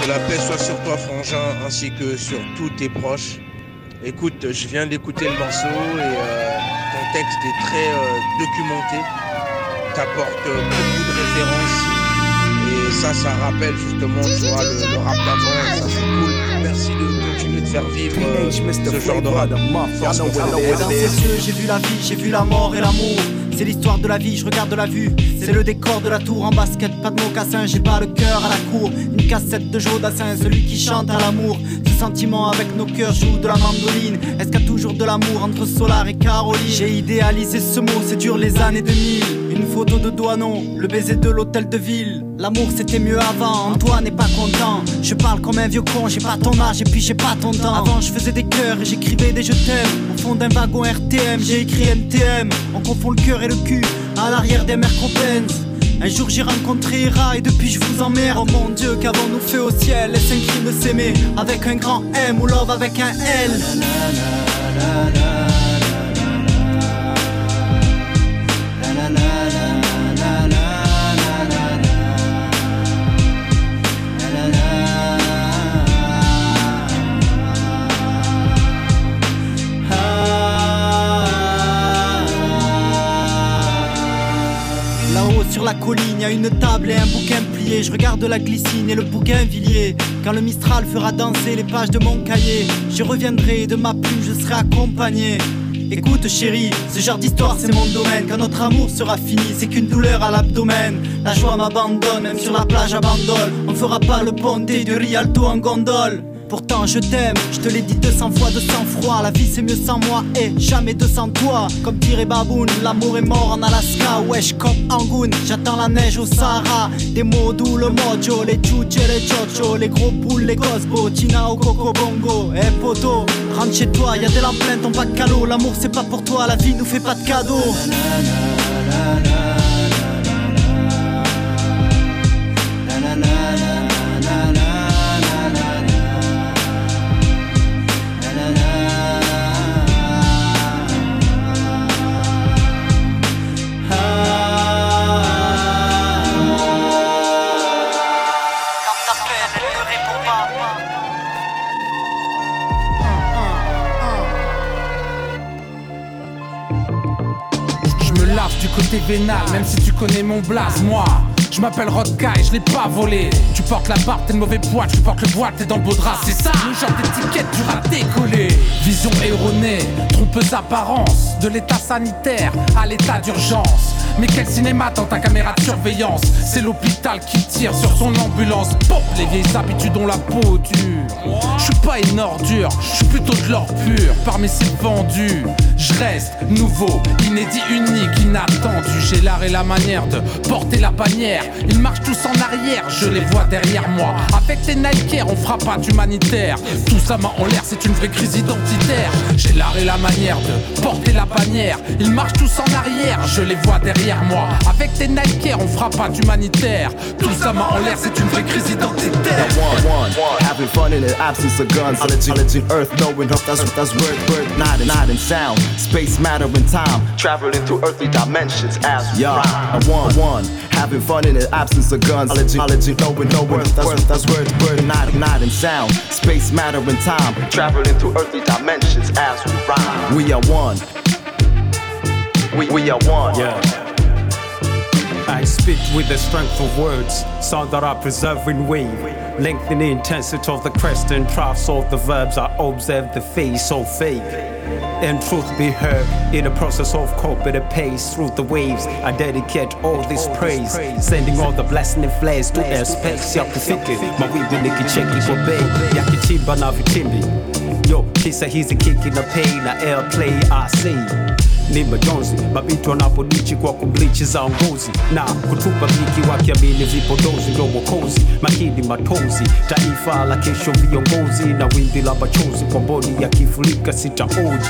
Que la paix soit sur toi, frangin, ainsi que sur tous tes proches. Écoute, je viens d'écouter le morceau et euh, ton texte est très euh, documenté. T'apportes beaucoup de références ça, ça rappelle justement, tu vois, le, le rap d'avant. Ça, c'est cool. Merci de continuer de faire vivre euh, ce genre de rap. Force Dans ses yeux, j'ai vu la vie, j'ai vu la mort et l'amour. C'est l'histoire de la vie, je regarde la vue. C'est le décor de la tour en basket, pas de mocassin. J'ai pas le cœur à la cour. Une cassette de Joe Dassin, celui qui chante à l'amour. Ce sentiment avec nos cœurs joue de la mandoline. Est-ce qu'il y a toujours de l'amour entre Solar et Caroline? J'ai idéalisé ce mot, c'est dur les années 2000. Une photo de Douanon, le baiser de l'hôtel de ville. L'amour c'était mieux avant, Antoine n'est pas content. Je parle comme un vieux con, j'ai pas ton âge et puis j'ai pas ton temps. Avant je faisais des cœurs et j'écrivais des je t'aime. Au fond d'un wagon RTM, j'ai écrit NTM. On confond le cœur et le cul à l'arrière des mers Benz. Un jour j'ai rencontré Ira et depuis je vous emmerde. Oh mon dieu, qu'avons-nous fait au ciel? Est-ce un crime s'aimer avec un grand M ou love avec un L colline, y a une table et un bouquin plié. Je regarde la glycine et le bouquin villier. Quand le Mistral fera danser les pages de mon cahier, je reviendrai de ma plume, je serai accompagné. Écoute chérie, ce genre d'histoire c'est mon domaine Quand notre amour sera fini, c'est qu'une douleur à l'abdomen La joie m'abandonne, même sur la plage à Bandol On fera pas le ponté du Rialto en gondole Pourtant je t'aime, je te l'ai dit 200 fois de sang-froid La vie c'est mieux sans moi et jamais de sans toi. Comme dirait Baboun, l'amour est mort en Alaska. Wesh comme Angoon, j'attends la neige au Sahara. Des mots doux, le mojo, les tchouches et les chochos Les gros poules, les cosbos, Tina au coco bongo. Eh poto, rentre chez toi, y'a des lampes ton bac calot L'amour c'est pas pour toi, la vie nous fait pas de cadeaux même si tu connais mon blaze, moi. Je m'appelle Rodka et je l'ai pas volé. Tu portes la barbe, t'es le mauvais boîte, tu portes le boîte, t'es dans le beau drap, c'est ça. Le genre d'étiquette dur à décoller. Vision erronée, trompeuse apparence. De l'état sanitaire à l'état d'urgence. Mais quel cinéma dans ta caméra de surveillance C'est l'hôpital qui tire sur son ambulance. Pop, les vieilles habitudes ont la peau dure. Je suis pas une ordure, je suis plutôt de l'or pur. Parmi ces vendus, je reste nouveau, inédit, unique, inattendu. J'ai l'art et la manière de porter la bannière. Ils marchent tous en arrière, je les vois derrière moi. Avec les Nike, on fera pas d'humanitaire. Tout ça main en l'air, c'est une vraie crise identitaire. J'ai l'art et la manière de porter la bannière. Ils marchent tous en arrière, je les vois derrière moi. Avec tes Nike, on fera pas d'humanitaire. Tout ça main en l'air, c'est une vraie crise identitaire. One, one, having fun in the absence of guns. Knowledge, knowledge earth, knowing that's that's word, word, not in, not in sound. Space, matter, and time, traveling through earthly dimensions as yeah. rhyme. One, one, having fun in the absence of guns. Knowledge, knowledge, knowing, knowing that's that's word, word, not, not in sound. Space, matter, and time, traveling through earthly dimensions as we rhyme. We are one. We, we are one. Yeah. I speak with the strength of words, sound that I preserve in wave. Lengthen the intensity of the crest and troughs of the verbs. I observe the face of faith. And truth be heard in the process of the pace through the waves. I dedicate all this praise, sending all the blessing and flares to airspace. Ya kufiki, mawimbi nikicheki kwa bei, yakichimba na vitimbi. Kisa hizi kiki na pay na airplay see. Ni majonzi mabiti wanapodichi kwa kublichi za ngozi. Na kutupa biki wakiamini vipodozi ndo mwokozi. Makini matozi taifa la kesho viongozi. Na wimbi la machozi kwa mboni yakifurika sitaoji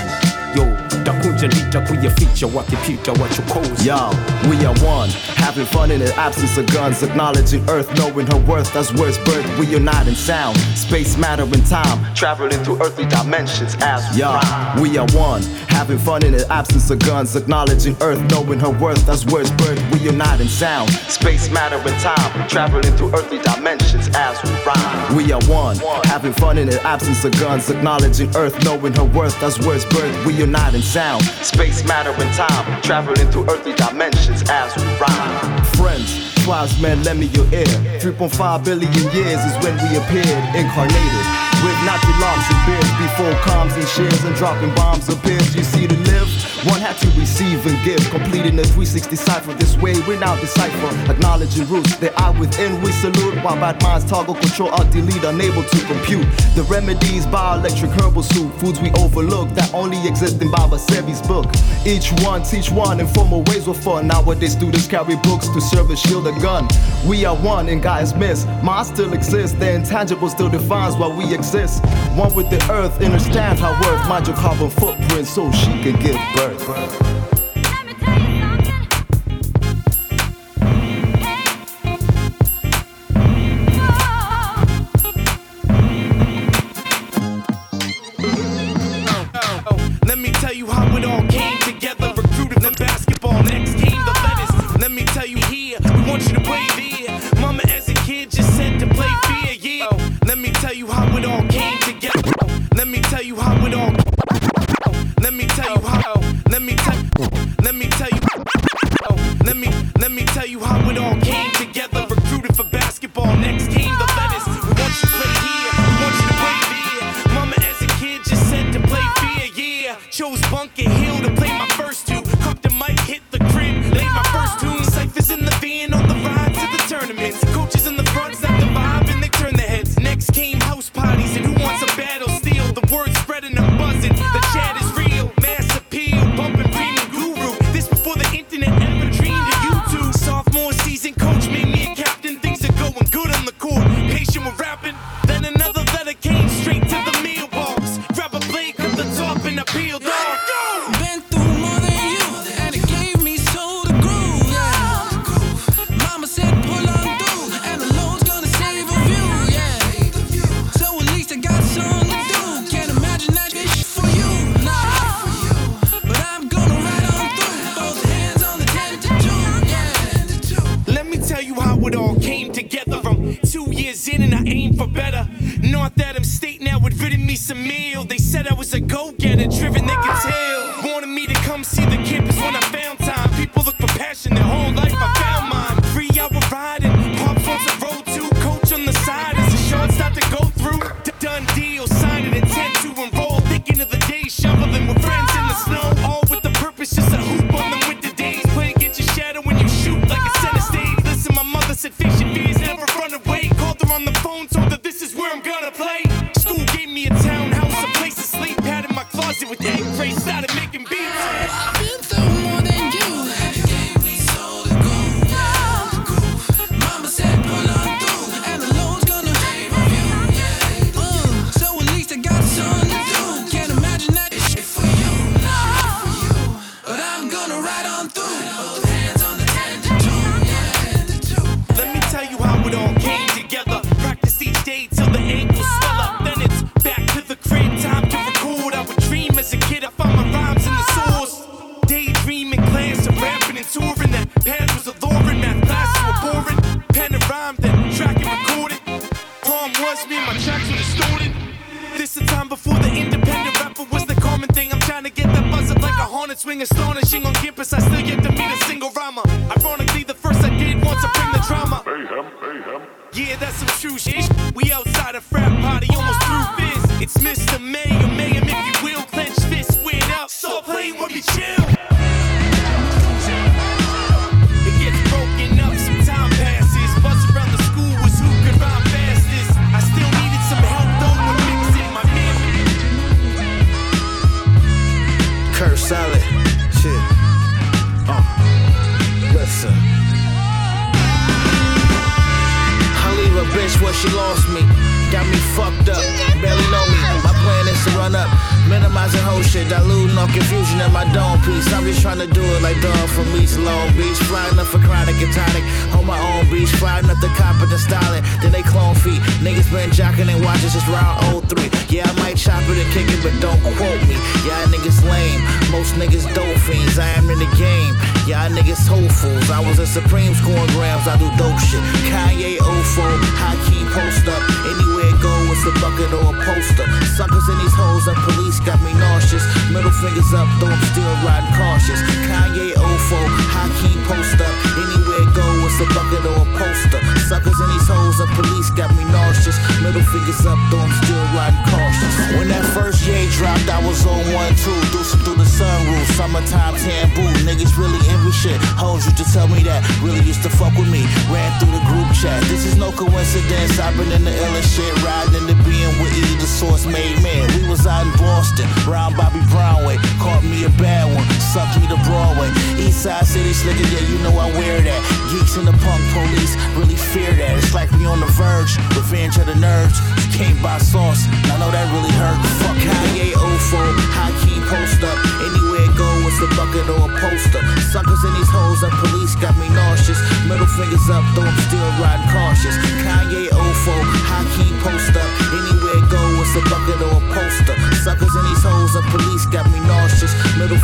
yo ndakunje ndija kuyaficha wakipita wachokozi yo we are one having fun in the absence of guns acknowledging earth knowing her worth as words birth we unite in sound space matter and time traveling through earthly dimensions as yo prime. we are one having fun in the absence of guns acknowledging earth knowing her worth as words birth we unite in sound space matter and time traveling through earthly dimensions as we rhyme we are one having fun in the absence of guns acknowledging earth knowing her worth as words birth we reuniting sound. Space, matter, and time, traveling through earthly dimensions as we rhyme. Friends, wise men, lend me your ear. 3.5 billion years is when we appeared, incarnated. With Nazi locks and beards, before comms and shares and dropping bombs of beers. You see to live, one had to receive and give, completing the 360 cipher. This way we now decipher, acknowledging roots. that are within, we salute, while bad minds toggle, control, or delete, unable to compute. The remedies, bioelectric herbal soup, foods we overlook that only exist in Babasebi's book. Each one teach one, informal ways were fun. Nowadays, students carry books to serve a shield a gun. We are one, and God is missed. Mine still exists, the intangible still defines why we exist. One with the earth understand how worth, mind your carbon footprint so she can give birth. Bye.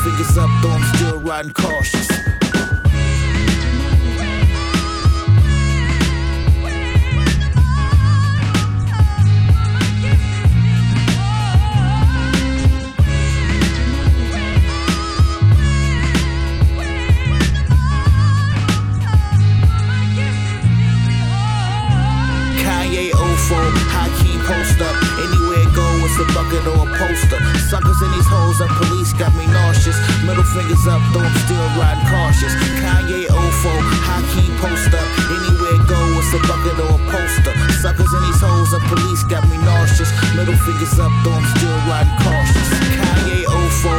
Fingers up, though I'm still riding cautious. Post up. Anywhere go, it's a bucket or a poster. Suckers in these hoes up, police got me nauseous. Middle fingers up, though I'm still riding cautious. Kanye Ofo, key post up. Anywhere go, it's a bucket or a poster. Suckers in these hoes up, police got me nauseous. Middle fingers up, though I'm still riding cautious. Kanye Ofo,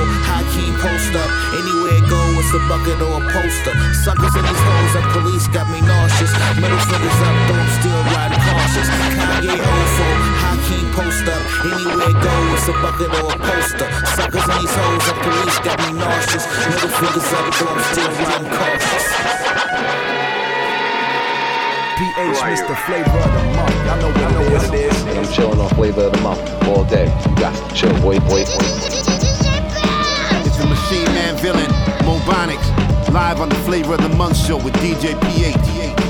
key post up. Anywhere go, it's a bucket or a poster. Suckers in these hoes up, police got me nauseous. Middle fingers up, though I'm still riding cautious. Kanye Ofo, high key post up. Anywhere go, it's a bucket or a poster. Suckers in these hoes up, police got me nauseous. Middle fingers up, though I'm still riding cautious. PH, Mr. Flavor of the Month. Y'all know what, know what it is. And I'm chilling on flavor of the month all day. You got to chill, boy, boy, boy. It's the Machine Man villain, Mobonics, live on the Flavor of the Month show with DJ PH.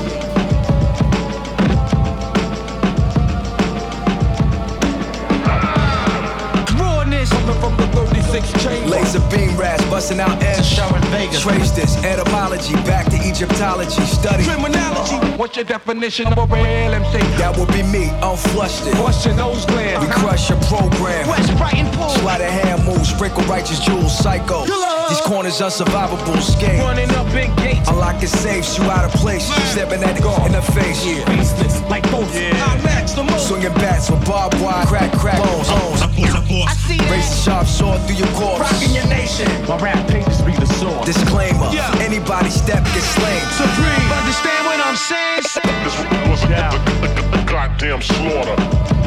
Chamber. Laser beam raps, busting out N. Sharon Vegas. Trace this etymology back to Egyptology. Study Criminology. What's your definition of a real MC? That would be me, unflushed it. What's your nose gland? We crush your program. West Brighton Pool. Slide a hand move, sprinkle righteous jewels, psycho. These corners unsurvivable, scared. Running up big gates. Unlocking safes, you out of place. Stepping at it in the face. Faceless like ghosts. I match the most. Swinging bats with barbed wire, crack, crack, bones, bones. Oh. Sharp sword through your corpse. Rocking your nation. My rap pages be the source. Disclaimer: Yeah. Anybody step gets slain. Supreme. Understand what I'm saying? This was a, a goddamn slaughter.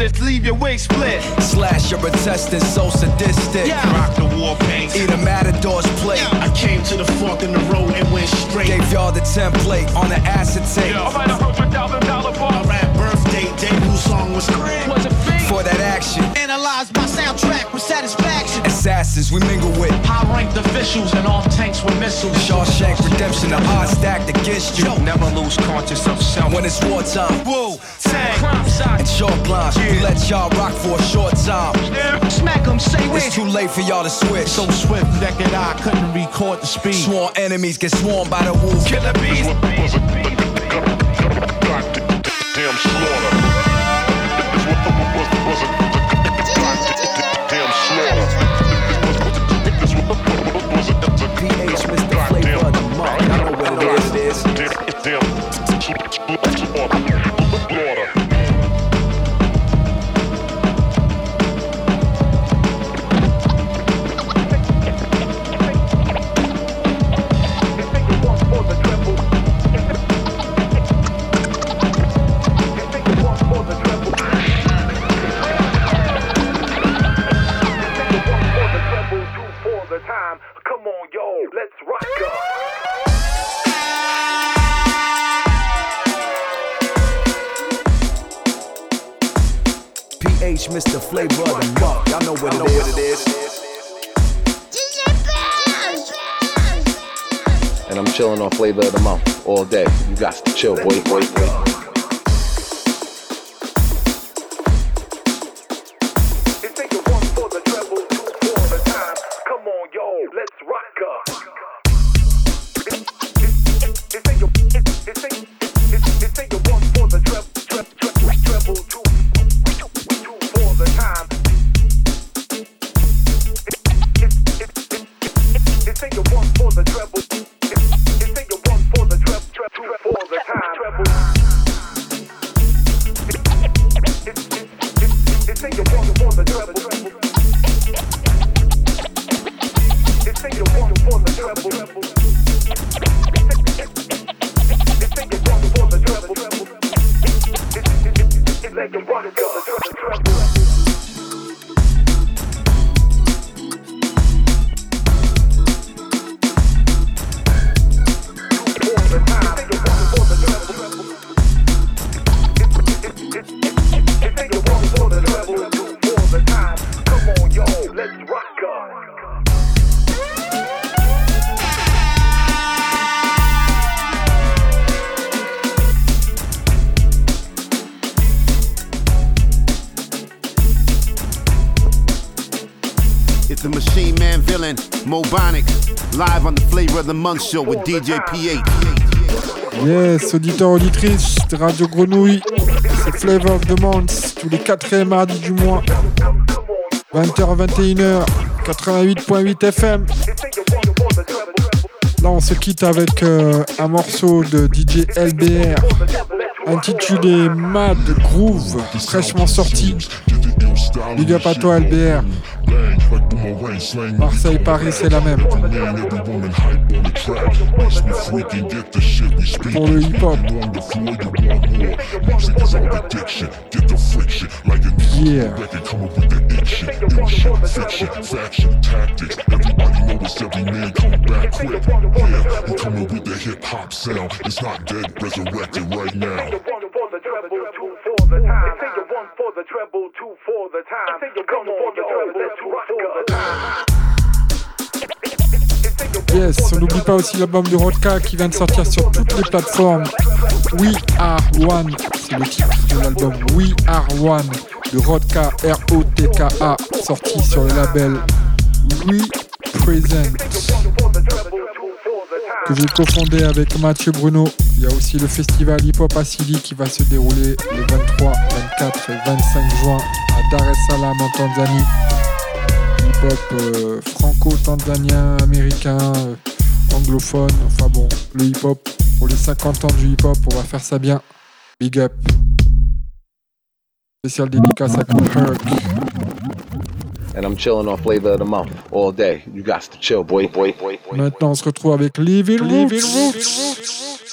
It the specialist. Leave your wig split. Slash your intestines so sadistic. Yeah. Rock the war paint. Eat a matador's plate. I came to the fork in the road and went straight. Gave y'all the template on the acetate. I'll write a hundred thousand dollar My bar. rap birthday debut song was crazy. Was fake. For that action. Analyze my soundtrack with satisfaction. Assassins we mingle with. High ranked officials and off tanks with missiles. Shawshank redemption, the odds stacked against you. Never lose conscious of self. When it's wartime. Whoa, crime side. And chalk lines, we let y'all rock for a short time. Smack 'em, say when. It's too late for y'all to switch. So swift, naked eye couldn't record the speed. Sworn enemies get swarmed by the wolf. Killer bees. was a goddamn slaughter. PH, Mr. Flavor of the Month. Y'all know what it is. goddamn slaughter. PH, Mr. Flavor of the month. Y'all know what it is. And I'm chilling on flavor of the month all day. You got to chill, boy, boy, boy. Live on the Flavor of the Month show with DJ PH. Yes, auditeurs, auditrices Radio Grenouille, c'est Flavor of the Month, tous les quatrièmes mardis du mois, 20h, 21h, 88.8 FM. Là, on se quitte avec euh, un morceau de DJ LBR intitulé Mad Groove, fraîchement sorti. Big up LBR. Marseille, Paris, c'est la même. Pour le hip-hop. Like a nice come up with the diction, fiction, faction, tactics. Everybody knows every man coming back quick. Yeah. Yeah, he coming with the hip hop sound. It's not dead, resurrected right now. Yes, on n'oublie pas aussi l'album de Rodka qui vient de sortir sur toutes les plateformes. We Are One, c'est le titre de l'album We Are One de Rodka, R-O-T-K-A, sorti sur le label Represent, que j'ai cofondé avec Mathieu Bruno. Il y a aussi le festival Hip Hop Asili qui va se dérouler les 23, 24 et 25 juin à Dar es Salaam en Tanzanie hip-hop euh, franco-tanzanien, américain, euh, anglophone, enfin bon, le hip-hop, pour les 50 ans du hip-hop, on va faire ça bien. Big up. Spécial dédicace à Cool. And I'm chilling on flavor of the month all day. You got to chill, boy, boy, boy, boy. Maintenant, on se retrouve avec Living Roots.